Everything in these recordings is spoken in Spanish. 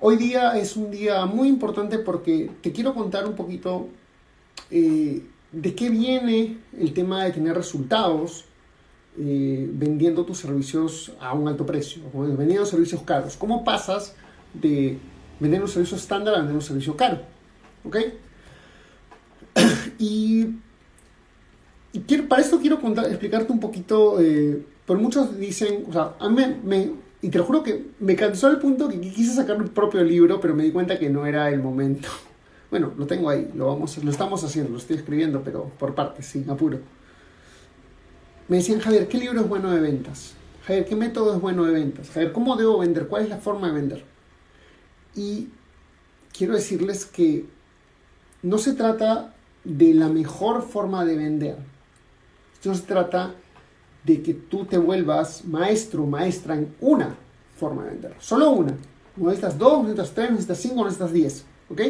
Hoy día es un día muy importante porque te quiero contar un poquito eh, de qué viene el tema de tener resultados eh, vendiendo tus servicios a un alto precio, vendiendo servicios caros. ¿Cómo pasas de vender un servicio estándar a vender un servicio caro? ¿Ok? y, para esto quiero explicarte un poquito, eh, muchos dicen, o sea, a mí me y te lo juro que me cansó al punto que quise sacar mi propio libro, pero me di cuenta que no era el momento. Bueno, lo tengo ahí, lo, vamos, lo estamos haciendo, lo estoy escribiendo, pero por partes, sin apuro. Me decían, Javier, ¿qué libro es bueno de ventas? Javier, ¿qué método es bueno de ventas? Javier, ¿cómo debo vender? ¿Cuál es la forma de vender? Y quiero decirles que no se trata de la mejor forma de vender. Esto se trata de que tú te vuelvas maestro, maestra en una forma de vender. Solo una. No necesitas dos, no necesitas tres, no necesitas cinco, no necesitas diez. ¿Ok?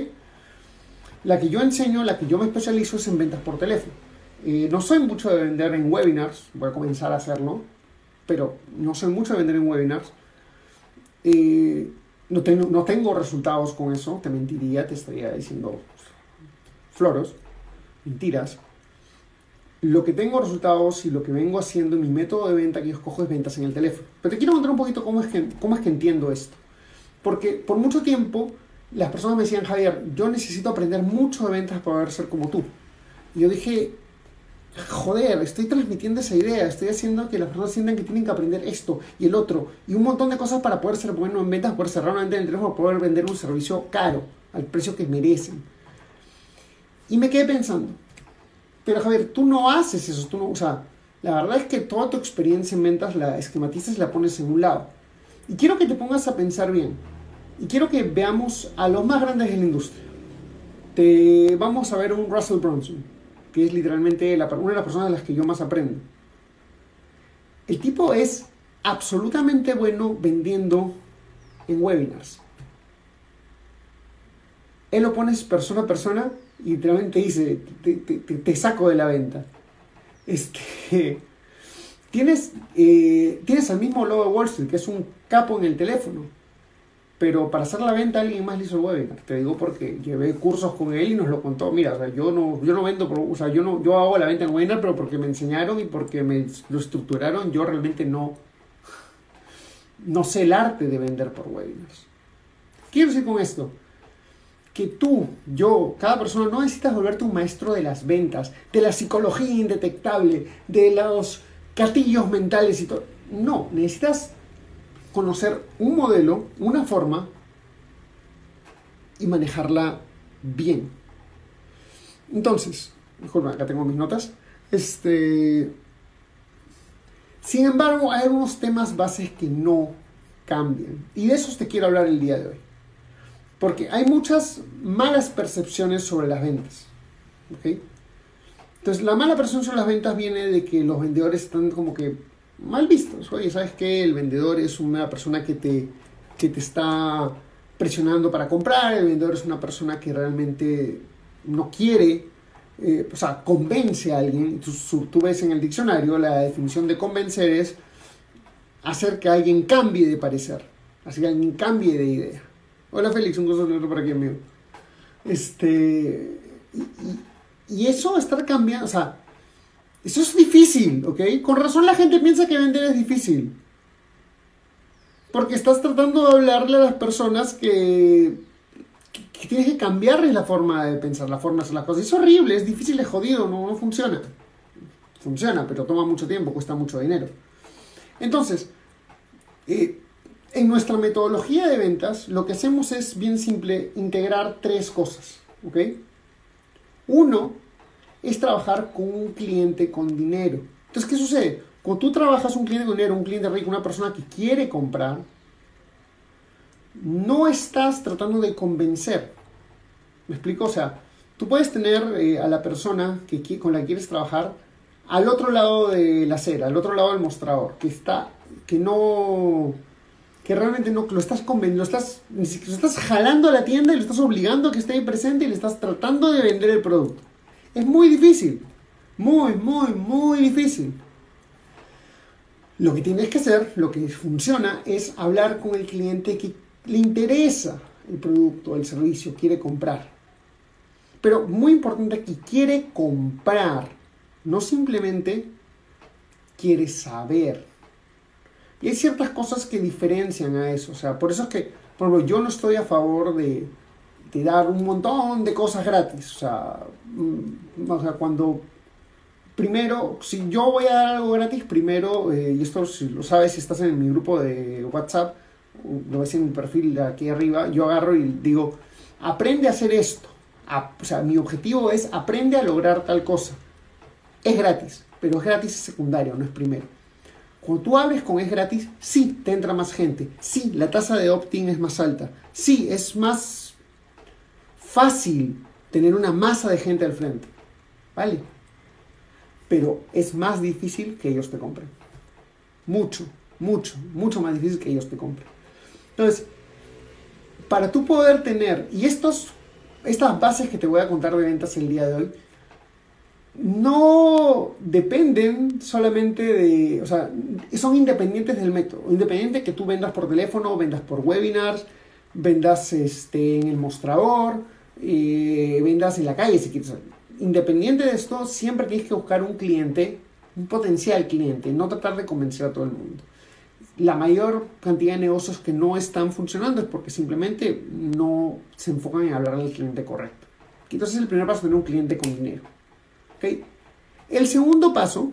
La que yo enseño, la que yo me especializo es en ventas por teléfono. Eh, no soy mucho de vender en webinars, voy a comenzar a hacerlo, pero no soy mucho de vender en webinars. Eh, no, tengo, no tengo resultados con eso, te mentiría, te estaría diciendo floros, mentiras lo que tengo resultados y lo que vengo haciendo, mi método de venta que yo escojo es ventas en el teléfono. Pero te quiero contar un poquito cómo es que, cómo es que entiendo esto. Porque por mucho tiempo las personas me decían, Javier, yo necesito aprender mucho de ventas para poder ser como tú. Y yo dije, joder, estoy transmitiendo esa idea, estoy haciendo que las personas sientan que tienen que aprender esto y el otro y un montón de cosas para poder ser bueno en ventas, poder cerrar una venta en el teléfono, poder vender un servicio caro, al precio que merecen. Y me quedé pensando, pero Javier, tú no haces eso, tú no, o sea, la verdad es que toda tu experiencia en ventas la esquematizas y la pones en un lado. Y quiero que te pongas a pensar bien. Y quiero que veamos a los más grandes de la industria. Te vamos a ver un Russell Brunson, que es literalmente una de las personas de las que yo más aprendo. El tipo es absolutamente bueno vendiendo en webinars. Él lo pones persona a persona y literalmente dice, te, saco de la venta. Este, tienes, eh, tienes al mismo logo de Wall que es un capo en el teléfono, pero para hacer la venta alguien más le hizo el webinar. Te digo porque llevé cursos con él y nos lo contó. Mira, yo no, yo no vendo, o sea, yo no, yo hago la venta en webinar, pero porque me enseñaron y porque me lo estructuraron, yo realmente no, no sé el arte de vender por webinars. Quiero decir con esto, que tú, yo, cada persona no necesitas volverte un maestro de las ventas, de la psicología indetectable, de los castillos mentales y todo. No, necesitas conocer un modelo, una forma y manejarla bien. Entonces, mejor acá tengo mis notas. Este, sin embargo, hay algunos temas bases que no cambian. Y de esos te quiero hablar el día de hoy. Porque hay muchas malas percepciones sobre las ventas. Entonces, la mala percepción sobre las ventas viene de que los vendedores están como que mal vistos. Oye, ¿sabes qué? El vendedor es una persona que te, que te está presionando para comprar, el vendedor es una persona que realmente no quiere, eh, o sea, convence a alguien. Tú, tú ves en el diccionario la definición de convencer es hacer que alguien cambie de parecer, hacer que alguien cambie de idea. Hola Félix, un gusto tenerte por aquí, amigo. Este. Y, eso estar cambiando, o sea, eso es difícil, ¿ok? Con razón la gente piensa que vender es difícil. Porque estás tratando de hablarle a las personas que, que, tienes que cambiarles la forma de pensar, la forma de hacer las cosas. Es horrible, es difícil, es jodido, no, no funciona. Funciona, pero toma mucho tiempo, cuesta mucho dinero. Entonces, eh, en nuestra metodología de ventas, lo que hacemos es bien simple, integrar tres cosas. ¿ok? Uno es trabajar con un cliente con dinero. Entonces, ¿qué sucede? Cuando tú trabajas un cliente con dinero, un cliente rico, una persona que quiere comprar, no estás tratando de convencer. ¿Me explico? O sea, tú puedes tener eh, a la persona que, con la que quieres trabajar al otro lado de la acera, al otro lado del mostrador, que está, que no, que realmente no, lo estás lo estás, lo estás jalando a la tienda y lo estás obligando a que esté ahí presente y le estás tratando de vender el producto. Es muy difícil, muy, muy, muy difícil. Lo que tienes que hacer, lo que funciona, es hablar con el cliente que le interesa el producto, el servicio, quiere comprar. Pero muy importante aquí, quiere comprar, no simplemente quiere saber. Y hay ciertas cosas que diferencian a eso. O sea, por eso es que, por ejemplo, yo no estoy a favor de, dar un montón de cosas gratis. O sea, mm, o sea, cuando primero, si yo voy a dar algo gratis, primero, eh, y esto si lo sabes si estás en mi grupo de WhatsApp, lo ves en mi perfil de aquí arriba, yo agarro y digo, aprende a hacer esto. o sea, mi objetivo es aprende a lograr tal cosa. Es gratis, pero es gratis secundario, no es primero. Cuando tú hables con es gratis, sí, te entra más gente. Sí, la tasa de opt-in es más alta. Sí, es más fácil tener una masa de gente al frente. ¿Vale? Pero es más difícil que ellos te compren. Mucho, mucho, mucho más difícil que ellos te compren. Entonces, para tú poder tener, y estos, estas bases que te voy a contar de ventas el día de hoy, no dependen solamente de, o sea, son independientes del método, independiente que tú vendas por teléfono, vendas por webinars, vendas este, en el mostrador, eh, vendas en la calle. Independiente de esto, siempre tienes que buscar un cliente, un potencial cliente, no tratar de convencer a todo el mundo la mayor cantidad de negocios que no están funcionando es porque simplemente no se enfocan en hablar al cliente correcto. Entonces el primer paso es tener un cliente con dinero. El segundo paso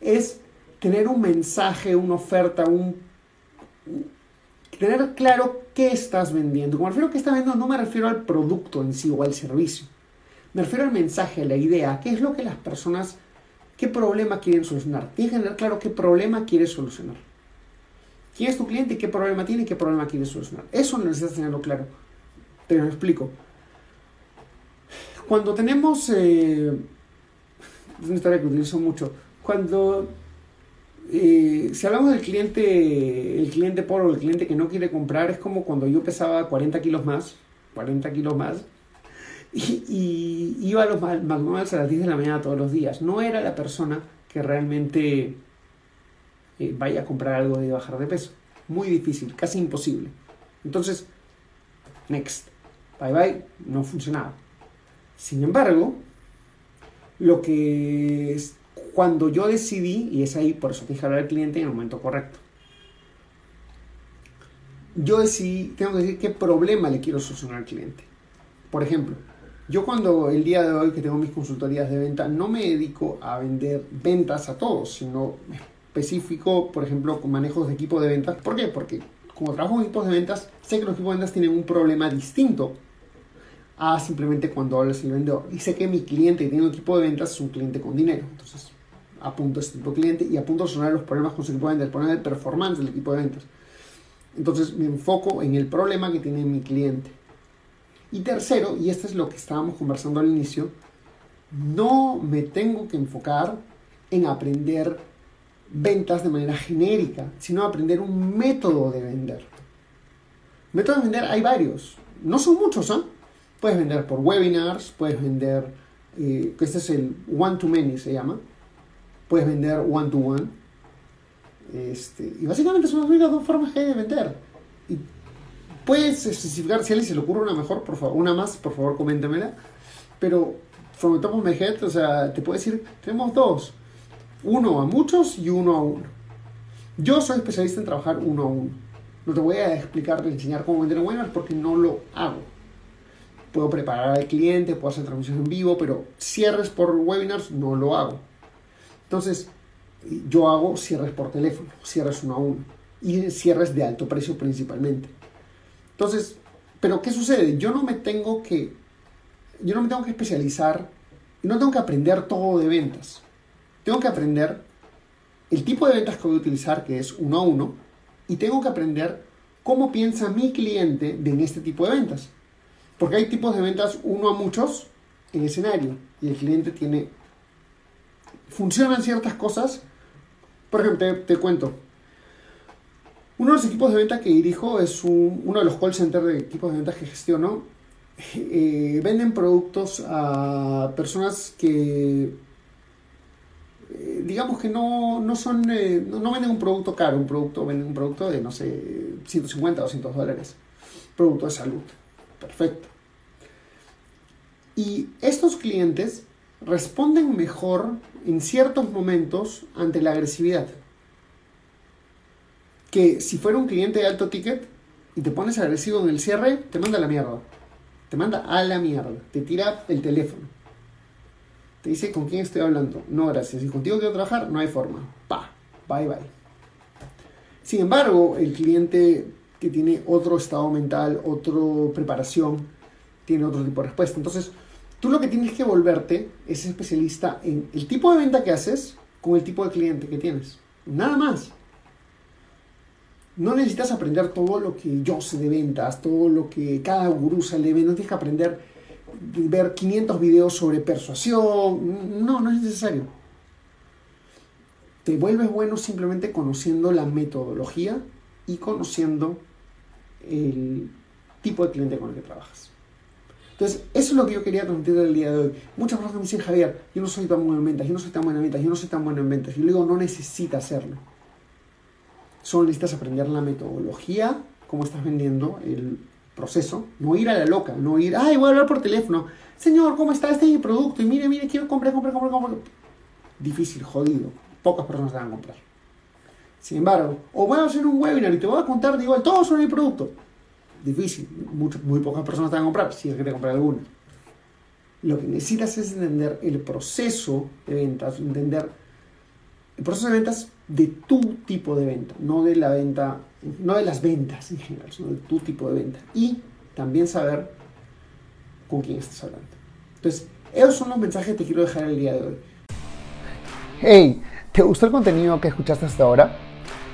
es tener un mensaje, una oferta, un, tener claro qué estás vendiendo. Cuando me refiero a qué estás vendiendo, no me refiero al producto en sí o al servicio. Me refiero al mensaje, a la idea, qué es lo que las personas, qué problema quieren solucionar. Tienes que tener claro qué problema quieres solucionar. ¿Quién es tu cliente y qué problema tiene y qué problema quiere solucionar? Eso necesitas tenerlo claro. Te lo explico. Cuando tenemos... Eh, es una historia que utilizo mucho. Cuando... Eh, si hablamos del cliente, el cliente pobre o el cliente que no quiere comprar, es como cuando yo pesaba 40 kilos más, 40 kilos más, y, iba a los McDonald's a las 10 de la mañana todos los días. No era la persona que realmente eh, vaya a comprar algo de bajar de peso. Muy difícil, casi imposible. Entonces, next. Bye bye, no funcionaba. Sin embargo, lo que es, cuando yo decidí, y es ahí por eso dije hablar al cliente en el momento correcto, yo decidí, tengo que decir qué problema le quiero solucionar al cliente. Por ejemplo, yo cuando el día de hoy que tengo mis consultorías de venta, no me dedico a vender ventas a todos, sino específico, por ejemplo, con manejos de equipo de ventas. ¿Por qué? Porque como trabajo en equipos de ventas, sé que los equipos de ventas tienen un problema distinto a simplemente cuando hablas el vendedor. Y sé que mi cliente que tiene un equipo de ventas es un cliente con dinero. Entonces, apunto a este tipo de cliente y apunto a solucionar los problemas con su equipo de ventas, el problema del performance del equipo de ventas. Entonces, me enfoco en el problema que tiene mi cliente. Y tercero, y esto es lo que estábamos conversando al inicio, no me tengo que enfocar en aprender ventas de manera genérica, sino aprender un método de vender. Métodos de vender hay varios, no son muchos, ¿ah? Puedes vender por webinars, puedes vender, eh, este es el one-to-many se llama, puedes vender one-to-one, este, y básicamente son las únicas dos formas que hay de vender. Puedes especificar, si a alguien se le ocurre una mejor, por favor, una más, por favor, coméntemela, pero from the top of my head, o sea, te puedo decir, tenemos dos uno a muchos y uno a uno. Yo soy especialista en trabajar uno a uno. No te voy a explicar, enseñar cómo vender webinars porque no lo hago. Puedo preparar al cliente, puedo hacer transmisiones en vivo, pero cierres por webinars no lo hago. Entonces, yo hago cierres por teléfono, cierres uno a uno. Y cierres de alto precio principalmente. Entonces, pero ¿qué sucede? Yo no me tengo que, yo no me tengo que especializar, no tengo que aprender todo de ventas tengo que aprender el tipo de ventas que voy a utilizar, que es uno a uno, y tengo que aprender cómo piensa mi cliente de en este tipo de ventas. Porque hay tipos de ventas uno a muchos en escenario y el cliente tiene... Funcionan ciertas cosas. Por ejemplo, te, cuento. Uno de los equipos de venta que dirijo es uno de los call centers de equipos de ventas que gestiono. Eh, venden productos a personas que eh, digamos que no, no son eh, no, venden un producto caro, un producto venden un producto de no sé 150 o 200 dólares, producto de salud. Perfecto. Y estos clientes responden mejor en ciertos momentos ante la agresividad. Que si fuera un cliente de alto ticket y te pones agresivo en el cierre, te manda a la mierda. Te manda a la mierda. Te tira el teléfono. Te dice con quién estoy hablando. No, gracias. Si contigo quiero trabajar, no hay forma. Pa. Bye bye. Sin embargo, el cliente que tiene otro estado mental, otra preparación, tiene otro tipo de respuesta. Entonces, Tú lo que tienes que volverte es especialista en el tipo de venta que haces con el tipo de cliente que tienes. Nada más. No necesitas aprender todo lo que yo sé de ventas, todo lo que cada gurú sale de. No tienes que aprender, ver 500 videos sobre persuasión. No, no es necesario. Te vuelves bueno simplemente conociendo la metodología y conociendo el tipo de cliente con el que trabajas. Entonces, eso es lo que yo quería transmitir el día de hoy. Muchas personas me dicen, Javier, yo no soy tan bueno en ventas, yo no soy tan bueno en ventas, yo no soy tan bueno en ventas. Yo le digo, no necesitas hacerlo. Solo necesitas aprender la metodología, cómo estás vendiendo el proceso. No ir a la loca, no ir, ay, voy a hablar por teléfono. Señor, ¿cómo está? Este producto. Y mire, mire, quiero comprar, comprar, comprar, comprar. Difícil, jodido. Pocas personas te van a comprar. Sin embargo, o voy a hacer un webinar y te voy a contar, digo, todo sobre mi producto difícil. muy pocas personas te van a comprar, si es que te comprar alguna. Lo que necesitas es entender el proceso de ventas, entender el proceso de ventas de tu tipo de venta, no de la venta, no de las ventas en general, sino de tu tipo de venta. Y también saber con quién estás hablando. Entonces, esos son los mensajes que te quiero dejar el día de hoy. Hey, ¿te gustó el contenido que escuchaste hasta ahora?